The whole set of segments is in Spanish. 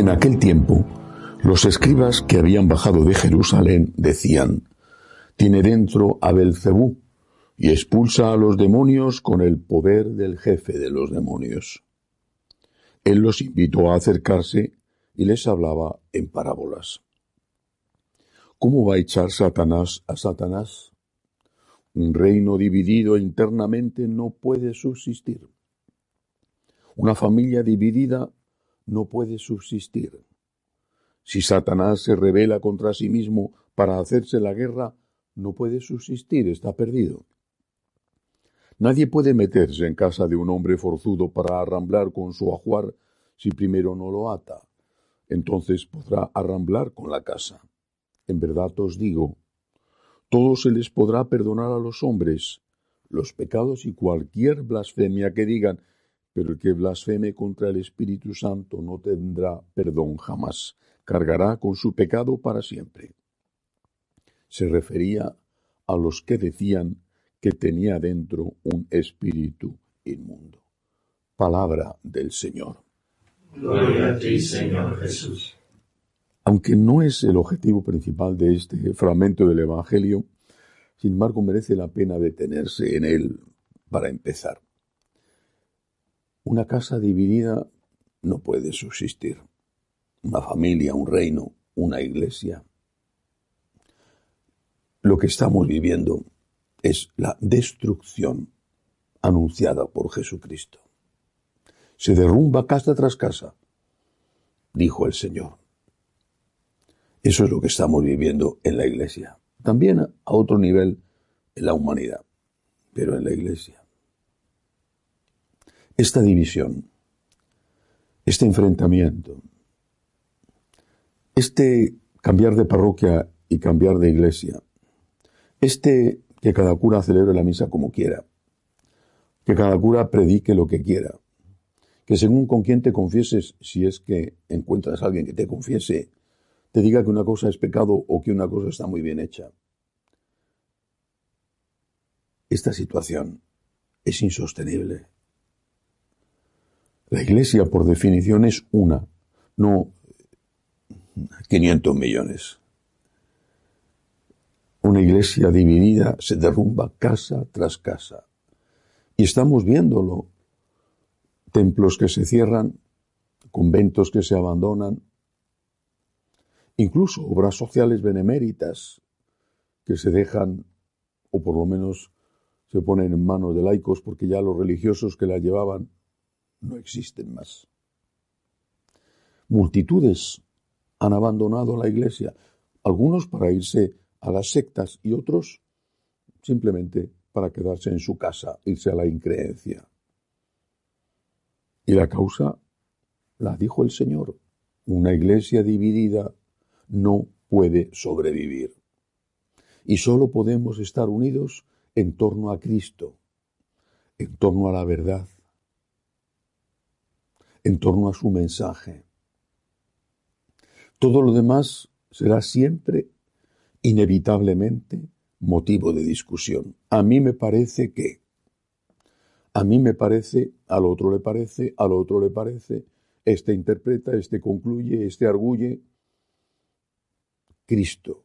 En aquel tiempo, los escribas que habían bajado de Jerusalén decían: Tiene dentro a Belcebú y expulsa a los demonios con el poder del jefe de los demonios. Él los invitó a acercarse y les hablaba en parábolas. ¿Cómo va a echar Satanás a Satanás? Un reino dividido internamente no puede subsistir. Una familia dividida no puede subsistir. Si Satanás se revela contra sí mismo para hacerse la guerra, no puede subsistir, está perdido. Nadie puede meterse en casa de un hombre forzudo para arramblar con su ajuar si primero no lo ata. Entonces podrá arramblar con la casa. En verdad os digo, todo se les podrá perdonar a los hombres, los pecados y cualquier blasfemia que digan, pero el que blasfeme contra el Espíritu Santo no tendrá perdón jamás, cargará con su pecado para siempre. Se refería a los que decían que tenía dentro un espíritu inmundo. Palabra del Señor. Gloria a ti, Señor Jesús. Aunque no es el objetivo principal de este fragmento del Evangelio, sin embargo merece la pena detenerse en él para empezar. Una casa dividida no puede subsistir. Una familia, un reino, una iglesia. Lo que estamos viviendo es la destrucción anunciada por Jesucristo. Se derrumba casa tras casa, dijo el Señor. Eso es lo que estamos viviendo en la iglesia. También a otro nivel en la humanidad, pero en la iglesia. Esta división, este enfrentamiento, este cambiar de parroquia y cambiar de iglesia, este que cada cura celebre la misa como quiera, que cada cura predique lo que quiera, que según con quien te confieses, si es que encuentras a alguien que te confiese, te diga que una cosa es pecado o que una cosa está muy bien hecha. Esta situación es insostenible. La Iglesia, por definición, es una, no 500 millones. Una iglesia dividida se derrumba casa tras casa. Y estamos viéndolo. Templos que se cierran, conventos que se abandonan, incluso obras sociales beneméritas que se dejan, o por lo menos se ponen en manos de laicos porque ya los religiosos que la llevaban no existen más. Multitudes han abandonado la iglesia, algunos para irse a las sectas y otros simplemente para quedarse en su casa, irse a la increencia. Y la causa la dijo el Señor. Una iglesia dividida no puede sobrevivir. Y solo podemos estar unidos en torno a Cristo, en torno a la verdad, en torno a su mensaje. Todo lo demás será siempre inevitablemente motivo de discusión. A mí me parece que, a mí me parece, al otro le parece, al otro le parece, este interpreta, este concluye, este arguye. Cristo,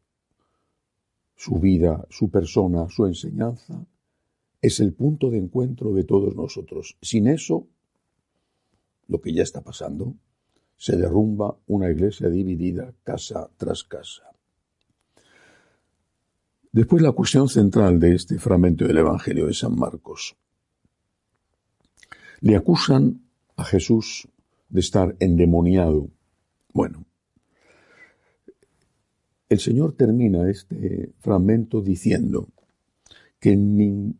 su vida, su persona, su enseñanza, es el punto de encuentro de todos nosotros. Sin eso, lo que ya está pasando, se derrumba una iglesia dividida casa tras casa. Después la cuestión central de este fragmento del Evangelio de San Marcos. Le acusan a Jesús de estar endemoniado. Bueno, el Señor termina este fragmento diciendo que,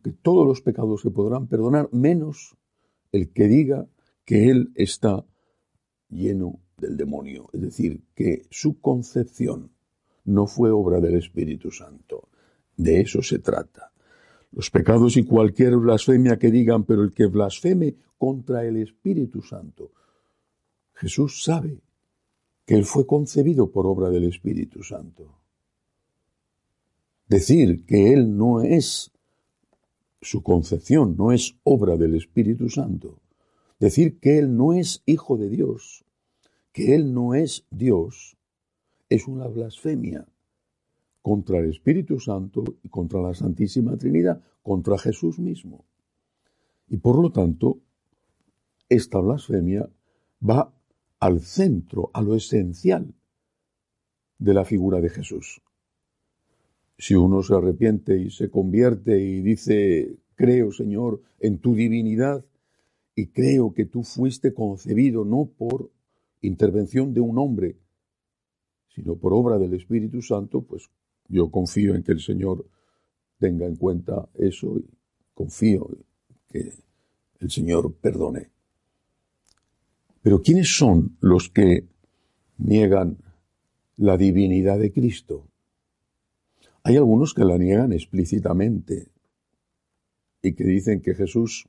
que, todos los pecados se podrán perdonar, menos el que diga que Él está lleno del demonio, es decir, que su concepción no fue obra del Espíritu Santo. De eso se trata. Los pecados y cualquier blasfemia que digan, pero el que blasfeme contra el Espíritu Santo. Jesús sabe que Él fue concebido por obra del Espíritu Santo. Decir que Él no es, su concepción no es obra del Espíritu Santo. Decir que Él no es hijo de Dios, que Él no es Dios, es una blasfemia contra el Espíritu Santo y contra la Santísima Trinidad, contra Jesús mismo. Y por lo tanto, esta blasfemia va al centro, a lo esencial de la figura de Jesús. Si uno se arrepiente y se convierte y dice, creo, Señor, en tu divinidad y creo que tú fuiste concebido no por intervención de un hombre, sino por obra del Espíritu Santo, pues yo confío en que el Señor tenga en cuenta eso y confío que el Señor perdone. Pero ¿quiénes son los que niegan la divinidad de Cristo? Hay algunos que la niegan explícitamente y que dicen que Jesús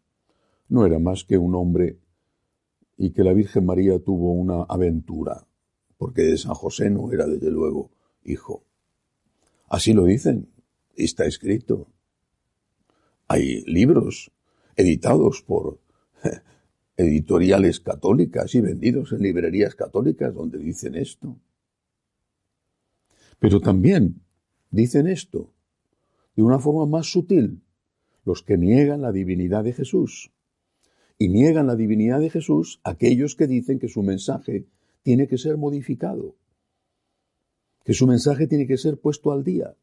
no era más que un hombre y que la Virgen María tuvo una aventura, porque de San José no era desde luego hijo. Así lo dicen, está escrito. Hay libros editados por editoriales católicas y vendidos en librerías católicas donde dicen esto. Pero también dicen esto de una forma más sutil los que niegan la divinidad de Jesús. Y niegan la divinidad de Jesús aquellos que dicen que su mensaje tiene que ser modificado que su mensaje tiene que ser puesto al día.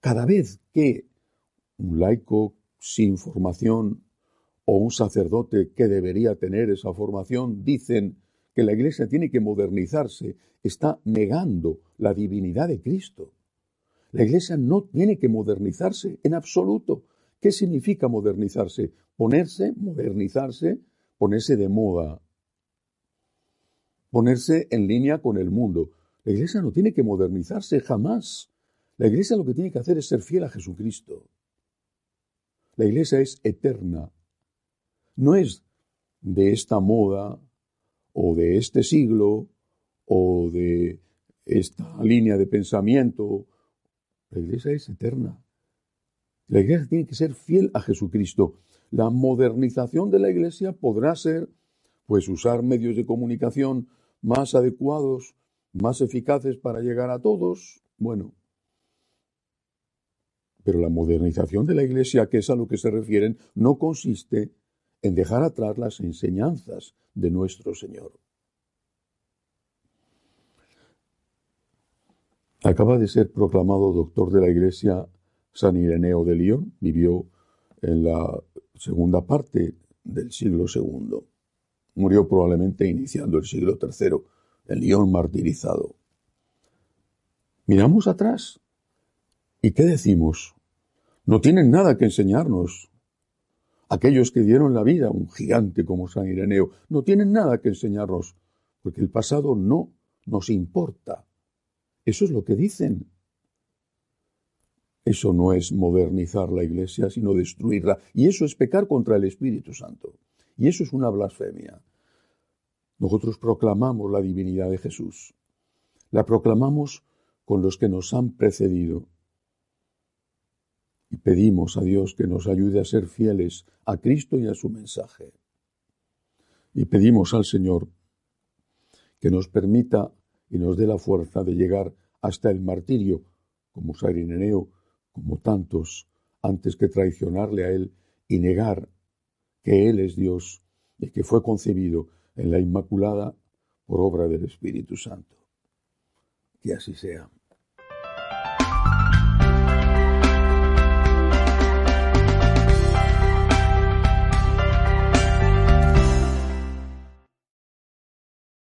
Cada vez que un laico sin formación o un sacerdote que debería tener esa formación dicen que la Iglesia tiene que modernizarse, está negando la divinidad de Cristo. La Iglesia no tiene que modernizarse en absoluto. ¿Qué significa modernizarse? Ponerse, modernizarse, ponerse de moda, ponerse en línea con el mundo. La iglesia no tiene que modernizarse jamás. La iglesia lo que tiene que hacer es ser fiel a Jesucristo. La iglesia es eterna. No es de esta moda o de este siglo o de esta línea de pensamiento. La iglesia es eterna. La iglesia tiene que ser fiel a Jesucristo. La modernización de la iglesia podrá ser, pues, usar medios de comunicación más adecuados más eficaces para llegar a todos, bueno. Pero la modernización de la Iglesia, que es a lo que se refieren, no consiste en dejar atrás las enseñanzas de nuestro Señor. Acaba de ser proclamado doctor de la Iglesia San Ireneo de León, vivió en la segunda parte del siglo II. Murió probablemente iniciando el siglo III el león martirizado. Miramos atrás. ¿Y qué decimos? No tienen nada que enseñarnos. Aquellos que dieron la vida, un gigante como San Ireneo, no tienen nada que enseñarnos, porque el pasado no nos importa. Eso es lo que dicen. Eso no es modernizar la iglesia, sino destruirla. Y eso es pecar contra el Espíritu Santo. Y eso es una blasfemia. Nosotros proclamamos la divinidad de Jesús. La proclamamos con los que nos han precedido. Y pedimos a Dios que nos ayude a ser fieles a Cristo y a su mensaje. Y pedimos al Señor que nos permita y nos dé la fuerza de llegar hasta el martirio, como Sarineneo, como tantos, antes que traicionarle a Él y negar que Él es Dios y que fue concebido en la Inmaculada por obra del Espíritu Santo. Que así sea.